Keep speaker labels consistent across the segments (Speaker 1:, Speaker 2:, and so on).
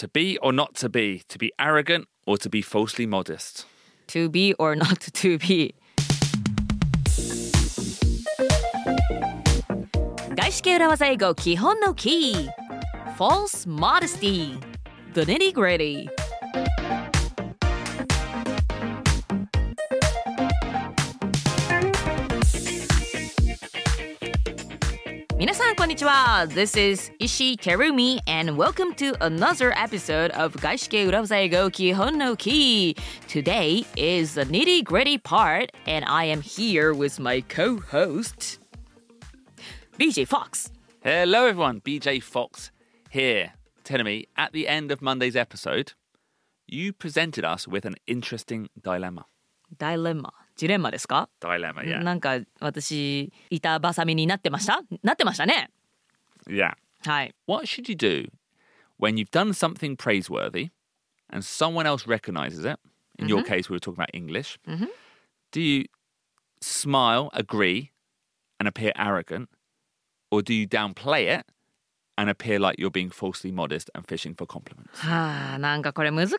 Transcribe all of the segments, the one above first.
Speaker 1: To be or not to be, to be arrogant or to be falsely modest.
Speaker 2: To be or not to be 外資系裏技英語基本のキー False modesty The nitty gritty 皆さんこんにちは This is Ishi Terumi and welcome to another episode of 外資系裏技英語基本のキー Today is the nitty gritty part and I am here with my co-host BJ Fox
Speaker 1: Hello, everyone. BJ Fox here. Telling me at the end of Monday's episode, you presented us with an interesting dilemma.
Speaker 2: ダイレンマジレンマですか.なんか私板挟みになってましたなってましたね
Speaker 1: Yeah.
Speaker 2: はい
Speaker 1: What should you do when you've done something praiseworthy and someone else recognizes it? In your case, we were talking about English. Do you smile, agree, and appear arrogant? Or do you downplay it and appear like you're being falsely modest and fishing for compliments?
Speaker 2: はあなんかこれ難しい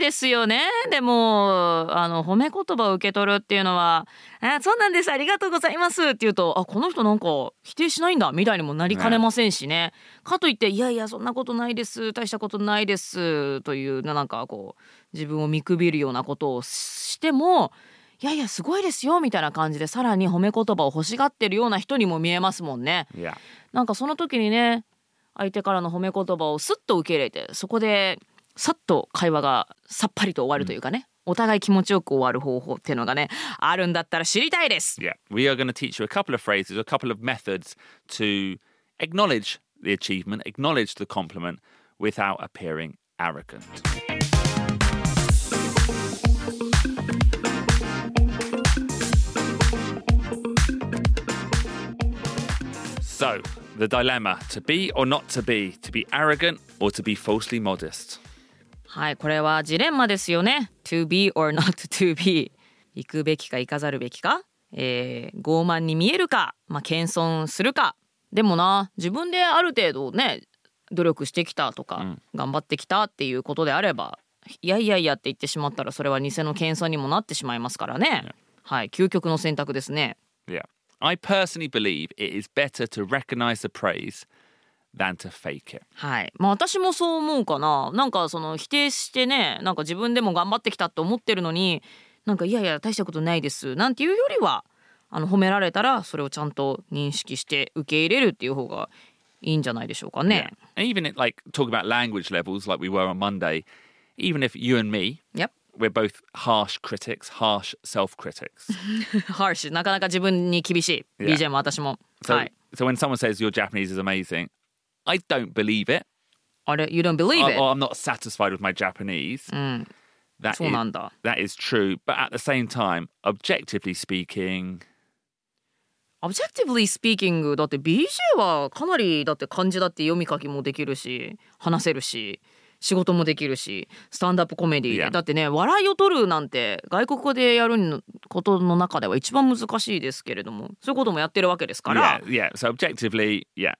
Speaker 2: ですよね。でもあの褒め言葉を受け取るっていうのは「あそうなんです。ありがとうございます」って言うと「あこの人なんか否定しないんだ」みたいにもなりかねませんしね。かといって「いやいやそんなことないです。大したことないです」というなんかこう自分を見くびるようなことをしても「いやいやすごいですよ」みたいな感じでさらに褒め言葉を欲しがってるような人にも見えますもんね。なんかその時にね相手からの褒め言葉をスッと受け入れてそこでさっと会話がさっぱりと終わるというかね、お互い気持ちよく終わる方法っていうのがねあるんだったら知りたいです。
Speaker 1: Yeah. We are going to teach you a couple of phrases, a couple of methods to acknowledge the achievement, acknowledge the compliment without appearing arrogant. So, the dilemma to be or not to be, to be arrogant or to be falsely modest.
Speaker 2: はいこれはジレンマですよね。To be or not to be 行くべきか行かざるべきか、えー傲慢に見えるか、まあ、謙遜するか？でもな自分である程度ね努力してきたとか、頑張ってきたっていうことであればいやいやいやって言ってしまったらそれは偽の謙遜にもなってしまいますからね。はい究極の選択ですね。
Speaker 1: Yeah. I personally believe it is better to recognize the praise than to fake it.
Speaker 2: はい。まあ私もそう思うかな。なんかその否定してね、なんか自分でも頑張ってきたって思ってるのに、なんかいやいや大したことないですなんていうよりは、あの褒められたらそれをちゃんと認識して受け入れるっていう方がいいんじゃないでしょうかね。
Speaker 1: And even at, like talking about language levels, like we were on Monday, even if you and me,
Speaker 2: Yep.
Speaker 1: we're both harsh critics, harsh self critics.
Speaker 2: ハーシなかなか自分に厳しい。
Speaker 1: Yeah.
Speaker 2: BJ も私も。
Speaker 1: So,
Speaker 2: はい。
Speaker 1: so when someone says your Japanese is amazing, I don't believe it.
Speaker 2: あれ、You don't believe
Speaker 1: Or,
Speaker 2: it?
Speaker 1: or I'm not satisfied with my Japanese. That
Speaker 2: そう
Speaker 1: is- that is true. But at the same time, objectively speaking,
Speaker 2: Objectively speaking だって BJ はかなりだって漢字だって読み書きもできるし話せるし仕事もできるしスタンダップコメディ
Speaker 1: Yeah.
Speaker 2: だってね笑いを取るなんて外国語でやるのことの中では一番難しいですけれどもそういうこともやってるわけですから、
Speaker 1: yeah, yeah. So objectively, yeah.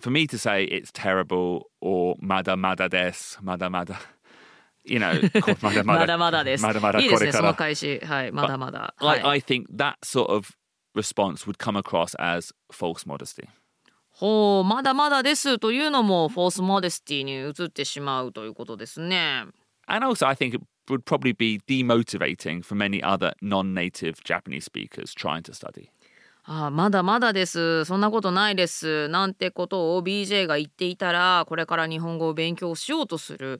Speaker 1: For me to say it's terrible or mada mada des, mada mada, you know, mada
Speaker 2: まだまだです。
Speaker 1: まだまだ
Speaker 2: いいですねその
Speaker 1: これから
Speaker 2: 開始はいまだまだ。は
Speaker 1: I,
Speaker 2: い
Speaker 1: I think that sort of response would come across as false modesty.
Speaker 2: ほうまだまだですというのもフォースモデスティに移ってしまうということですね。
Speaker 1: And also, I think it would probably be demotivating for many other non native Japanese speakers trying to study.
Speaker 2: ああまだまだですそんなことないですなんてことを BJ が言っていたらこれから日本語を勉強しようとする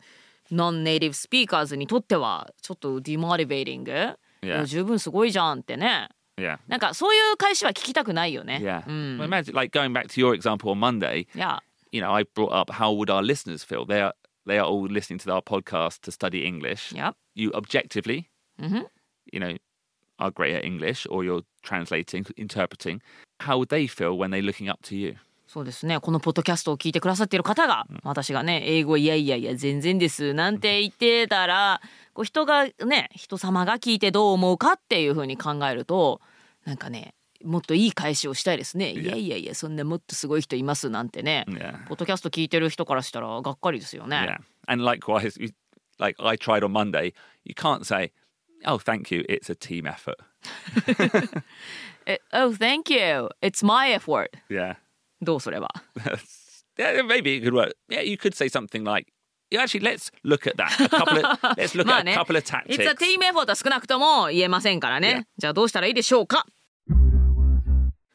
Speaker 2: non native speakers にとってはちょっと demotivating、十分すごいじゃんってね
Speaker 1: Yeah.
Speaker 2: なんかそういう返しは聞きたくないよね
Speaker 1: Yeah.
Speaker 2: うん
Speaker 1: Well, imagine, like, going back to your example on Monday,
Speaker 2: いや
Speaker 1: you know, I brought up how would our listeners feel? They are, they are all listening to our podcast to study English.
Speaker 2: いや
Speaker 1: You objectively,
Speaker 2: Mhm.
Speaker 1: you know, are great at English or you're translating, interpreting. How would they feel when they're looking up to you?
Speaker 2: そうですねこのポッドキャストを聞いてくださっている方が、私がね英語いやいやいや全然ですなんて言ってたらこう人がね人様が聞いてどう思うかっていうふうに考えるとなんかねもっといい返しをしたいですね。いやいやいやそんなもっとすごい人いますなんてね.ポッドキャスト聞いてる人からしたらがっかりですよね。
Speaker 1: And likewise, you- like I tried on Monday, you can't say, "Oh, thank you, it's a team effort."
Speaker 2: え Oh, thank you. It's my effort.
Speaker 1: Yeah.
Speaker 2: どうすれば
Speaker 1: yeah, maybe it could work. Yeah, you could say something like, yeah, actually, let's look at that. A couple of, let's look
Speaker 2: まあ
Speaker 1: at
Speaker 2: ね
Speaker 1: a couple of
Speaker 2: It's
Speaker 1: tactics.
Speaker 2: a team effort は少なくとも言えませんからね。
Speaker 1: Yeah.
Speaker 2: じゃあどうしたらいいでしょうか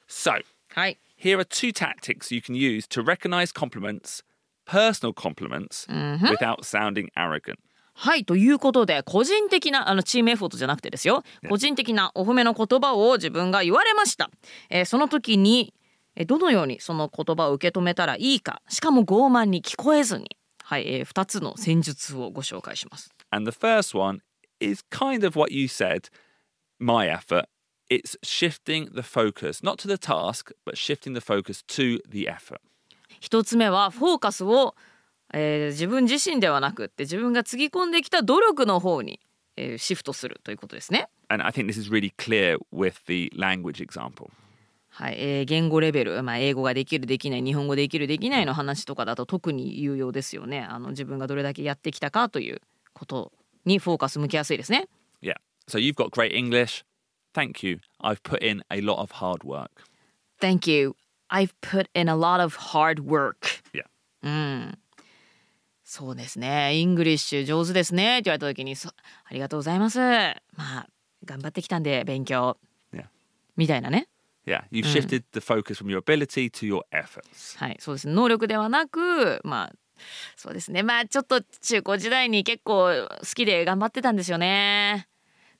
Speaker 1: So,
Speaker 2: はい。
Speaker 1: here are two tactics you can use to recognize compliments, personal compliments, without sounding arrogant.
Speaker 2: はいということで個人的なあのチームエフォートじゃなくてですよ。個人的なお褒めの言葉を自分が言われました、えーその時にえーどのようにその言葉を受け止めたらいいか。しかも傲慢に聞こえずに。はい、え2つの戦術をご紹介します。
Speaker 1: And the first one is kind of what you said, my effort. It's shifting the focus, not to the task, but shifting the focus to the effort.
Speaker 2: 一つ目はフォーカスを、えー自分自身ではなくって自分がつぎ込んできた努力の方に、えーシフトするということですね
Speaker 1: And I think this is really clear with the language example.
Speaker 2: はい、えー言語レベル、まあ、英語ができるできない日本語できるできないの話とかだと特に有用ですよねあの自分がどれだけやってきたかということにフォーカス向きやすいですね
Speaker 1: Yeah. So you've got great English. Thank you. I've put in a lot of hard work.
Speaker 2: Thank you I've put in a lot of hard work
Speaker 1: Yeah.
Speaker 2: そうですねイングリッシュ上手ですねって言われた時にそありがとうございますまあ頑張ってきたんで勉強
Speaker 1: Yeah.
Speaker 2: みたいなね
Speaker 1: Yeah. You've shifted the focus from your ability to your efforts.
Speaker 2: はい、そうですね。能力ではなく、まあ、そうですね。まあ、ちょっと中高時代に結構好きで頑張ってたんですよね。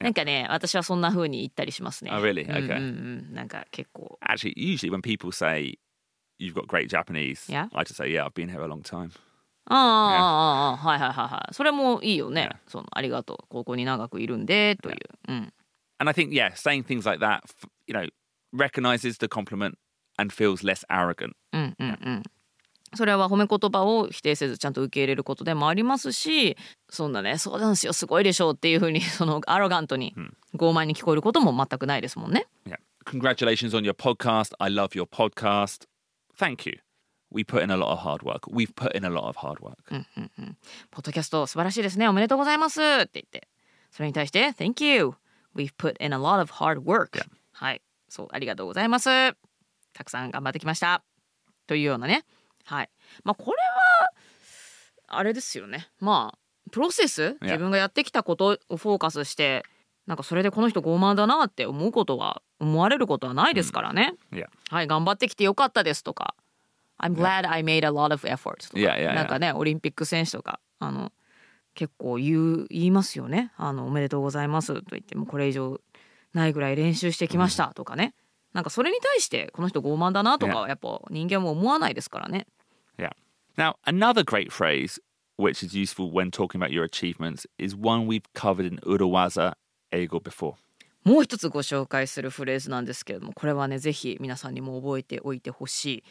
Speaker 2: なんかね、私はそんな風に言ったりしますね。
Speaker 1: Oh, really?
Speaker 2: うんうん
Speaker 1: Okay.
Speaker 2: うん。なんか結構。
Speaker 1: Actually, usually when people say you've got great Japanese,
Speaker 2: Yeah.
Speaker 1: I just say, yeah, I've been here a long time.
Speaker 2: ああ、はいはいはいはい。それもいいよね。そのありがとう。高校に長くいるんで、という。うん。
Speaker 1: And I think, yeah, saying things like that, you know, recognizes the compliment and feels less arrogant.
Speaker 2: うんうんうん。それは褒め言葉を否定せずちゃんと受け入れることでもありますしそんなねそうなんですよすごいでしょうっていうふうにそのアロガントに傲慢に聞こえることも全くないですもんね。
Speaker 1: Yeah. Congratulations on your podcast. I love your podcast. Thank you. We put in a lot of hard work. We've put in a lot of hard work.
Speaker 2: ポッドキャスト素晴らしいですね。おめでとうございます。って言って。それに対して Thank you. We've put in a lot of hard work、
Speaker 1: Yeah.
Speaker 2: はい。そうありがとうございます。たくさん頑張ってきました。というようなね。はい。まあこれはあれですよね。まあプロセス？自分がやってきたことをフォーカスしてなんかそれでこの人傲慢だなって思うことは思われることはないですからね、
Speaker 1: Yeah.
Speaker 2: はい。頑張ってきてよかったですとか I'm glad I made a lot of effort とか、
Speaker 1: Yeah, yeah, yeah.
Speaker 2: なんかねオリンピック選手とかあの結構言う言いますよね。あのおめでとうございますと言ってもうこれ以上ないぐらい練習してきましたとかね、なんかそれに対してこの人傲慢だなとかはやっぱ人間も思わないですからね。
Speaker 1: Yeah. Now, another great phrase which is useful when talking about your achievements is one we've covered in Urawaza Eigo before.
Speaker 2: もう一つご紹介するフレーズなんですけれどもこれはねぜひ皆さんにも覚えておいてほしい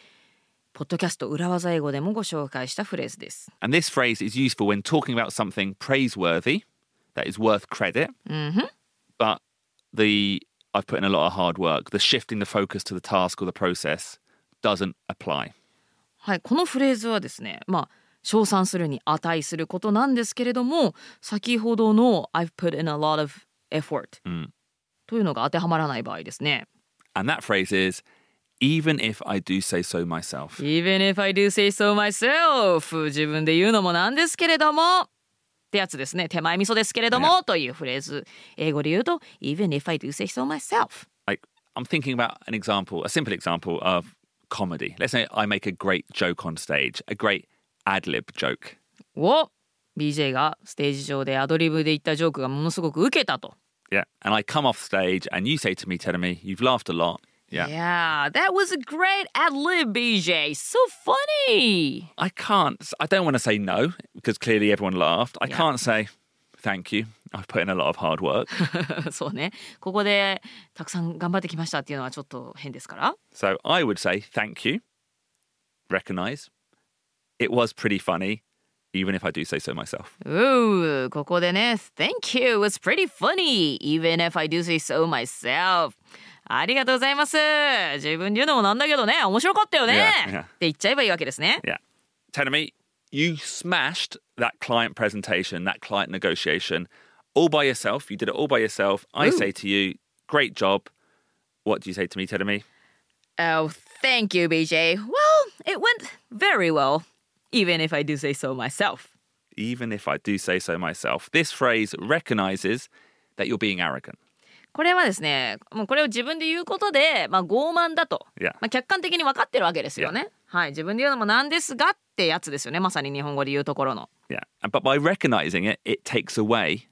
Speaker 2: ポッドキャスト裏技英語でもご紹介したフレーズです。
Speaker 1: And this phrase is useful when talking about something praiseworthy that is worth credit. But the I've put in a lot of hard work, the shifting the focus to the task or the process doesn't apply.
Speaker 2: はい、このフレーズはですね、まあ称賛するに値することなんですけれども、先ほどの I've put in a lot of effort、というのが当てはまらない場合ですね。
Speaker 1: And that phrase is even if I do say so myself.
Speaker 2: Even if I do say so myself 自分で言うのもなんですけれどもってやつですね。手前味噌ですけれども、というフレーズ。英語で言うと Even if I do say so myself
Speaker 1: Like I'm thinking about an example, a simple example of comedy. Let's say I make a great joke on stage, a great ad lib joke.
Speaker 2: を BJ がステージ上でアドリブで言ったジョークがものすごく受けたと。
Speaker 1: Yeah. And I come off stage and you say to me, telling me, you've laughed a lot. Yeah.
Speaker 2: Yeah, that was a great ad lib, BJ. So funny.
Speaker 1: I can't, I don't want to say no because clearly everyone laughed. I
Speaker 2: Yeah.
Speaker 1: can't say thank you. I've put in a lot of hard work.
Speaker 2: そうね。ここでたくさん頑張ってきましたっていうのはちょっと変ですから。
Speaker 1: so I would say thank you, recognize. It was pretty funny, even if I do say so myself.
Speaker 2: うー、ここでね、Thank you, it's pretty funny, even if I do say so myself. ありがとうございます。自分で言うのもなんだけどね、面白かったよね。
Speaker 1: Yeah, yeah.
Speaker 2: って言っちゃえばいいわけですね。
Speaker 1: Yeah. Telling me, you smashed that client presentation, that client negotiation all by yourself. You did it all by yourself. I
Speaker 2: Ooh.
Speaker 1: say to you, great job. What do you say to me, Tedemi?
Speaker 2: Oh, thank you, BJ. Well, it went very well, even if I do say so myself.
Speaker 1: Even if I do say so myself. This phrase recognizes that you're being arrogant.
Speaker 2: これはですね、もうこれを自分で言うことで、まあ、傲慢だと.まあ、客観的に分かってるわけですよね。はい、自分で言うのもなんですがってやつですよね。まさに日本語で言うところの。
Speaker 1: Yeah. But by recognizing it, it takes away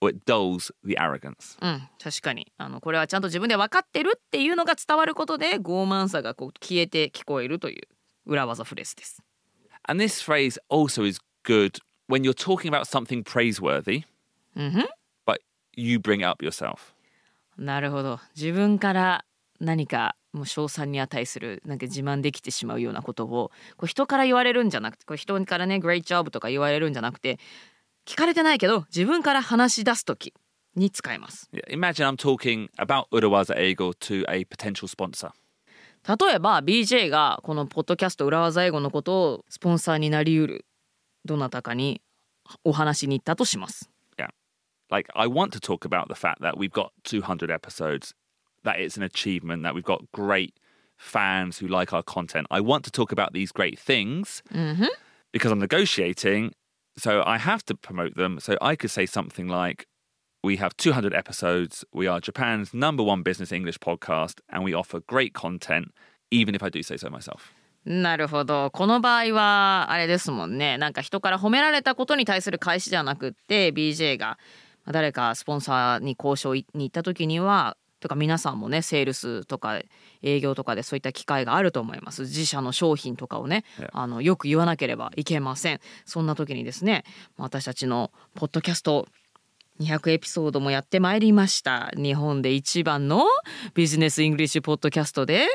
Speaker 1: or it dulls the arrogance.
Speaker 2: うん、確かにあのこれはちゃんと自分で分かってるっていうのが伝わることで傲慢さがこう消えて聞こえるという裏技フレーズです。
Speaker 1: And this phrase also is good when you're talking about something praiseworthy, but you bring it up yourself.
Speaker 2: なるほど自分から何かもう称賛に値するなんか自慢できてしまうようなことをこう人から言われるんじゃなくてこれ人からね「Great job」とか言われるんじゃなくて聞かれてないけど自分から話し出す時に使えます。
Speaker 1: Yeah, Imagine I'm talking about Urawaza Ego to a potential sponsor.
Speaker 2: 例えば BJ がこのポッドキャスト裏技英語のことをスポンサーになりうるどなたかにお話に行ったとします。
Speaker 1: Yeah. Like, I want to talk about the fact that we've got 200 episodes, that it's an achievement, that we've got great fans who like our content. I want to talk about these great things because I'm negotiating. So I have to promote them. So I could say something like, we have 200 episodes. We are Japan's number one business English podcast, and we offer great content, even if I do say so myself.
Speaker 2: なるほどこの場合はあれですもんねなんか人から褒められたことに対する返しじゃなくって BJ がまあ 誰かスポンサーに交渉に行った時にはとか皆さんもねセールスとか営業とかでそういった機会があると思います。自社の商品とかをね.あのよく言わなければいけません。そんな時にですね私たちのポッドキャスト200エピソードもやってまいりました。日本で一番のビジネスイングリッシュポッドキャストで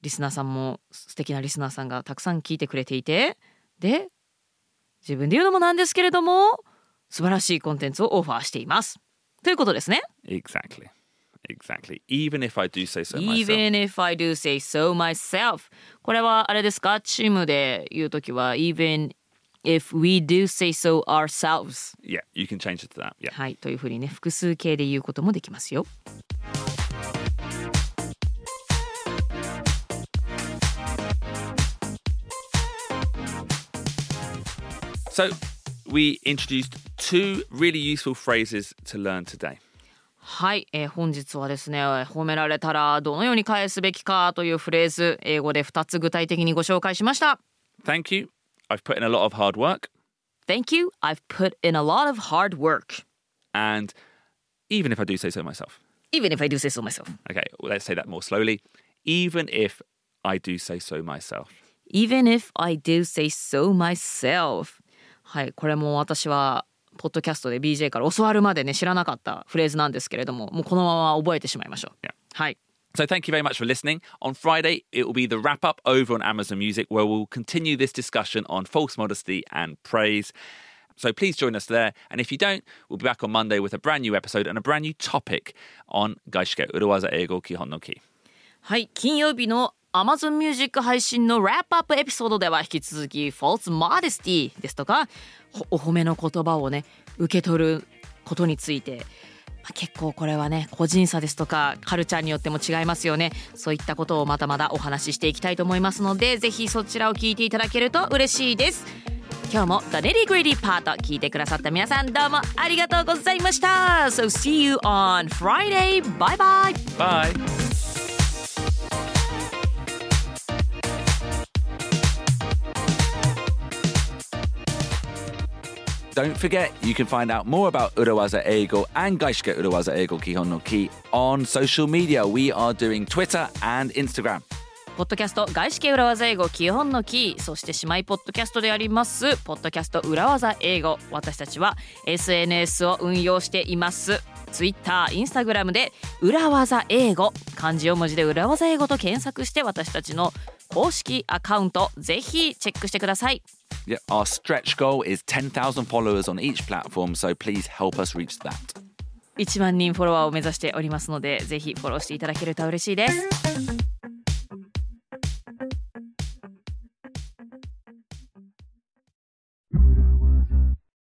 Speaker 2: リスナーさんも素敵なリスナーさんがたくさん聞いてくれていてで自分で言うのもなんですけれども素晴らしいコンテンツをオファーしていますということですね
Speaker 1: Exactly. Exactly. Even if I do say so myself.
Speaker 2: Even if I do say so myself これはあれですかチームで言うときは Even if we do say so ourselves
Speaker 1: Yeah, you can change it to that. Yeah.
Speaker 2: はいというふうにね複数形で言うこともできますよ
Speaker 1: So, we introduced two really useful phrases to learn today.
Speaker 2: はい、えー本日はですね褒められたらどのように返すべきかというフレーズ英語で2つ具体的にご紹介しました
Speaker 1: Thank you. I've put in a lot of hard work,
Speaker 2: Thank you I've put in a lot of hard work
Speaker 1: and even if I do say so myself.
Speaker 2: even if I do say so myself
Speaker 1: Okay, well, let's say that more slowly. Even if I do say so myself.
Speaker 2: even if I do say so myself はいこれも私は ポッドキャストで BJ から教わるまでね知らなかったフレーズなんですけれどももうこのまま覚えてしまいましょう.はい
Speaker 1: So thank you very much for listening. On Friday, it will be the wrap up over on Amazon Music where we'll continue this discussion on false modesty and praise. So please join us there. And if you don't, we'll be back on Monday with a brand new episode and a brand new topic on Gaishike Uruwaza Eigo Kihon no Ki.
Speaker 2: はい金曜日の Amazon Music 配信のラップアップエピソードでは引き続き False Modesty ですとかお褒めの言葉をね受け取ることについて、まあ結構これはね個人差ですとかカルチャーによっても違いますよね。そういったことをまだまだお話ししていきたいと思いますのでぜひそちらを聞いていただけると嬉しいです。今日も The Nitty Gritty Part 聞いてくださった皆さんどうもありがとうございました。So see you on Friday. Bye bye.
Speaker 1: Bye. Don't forget, you can find out more about Urawaza Eigo and Gaishike Urawaza Eigo Kihon no Ki on social media. We are doing Twitter and Instagram.
Speaker 2: ポッドキャスト外資系裏技英語基本のキーそして姉妹ポッドキャストでありますポッドキャスト裏技英語私たちは SNS を運用しています Twitter、Instagram で裏技英語漢字を文字で裏技英語と検索して私たちの公式アカウントぜひチェックしてください
Speaker 1: Yeah, our stretch goal is 10,000 followers on each platform, so please help us reach that.
Speaker 2: 1万人フォロワーを目指しておりますのでぜひフォローしていただけると嬉しいです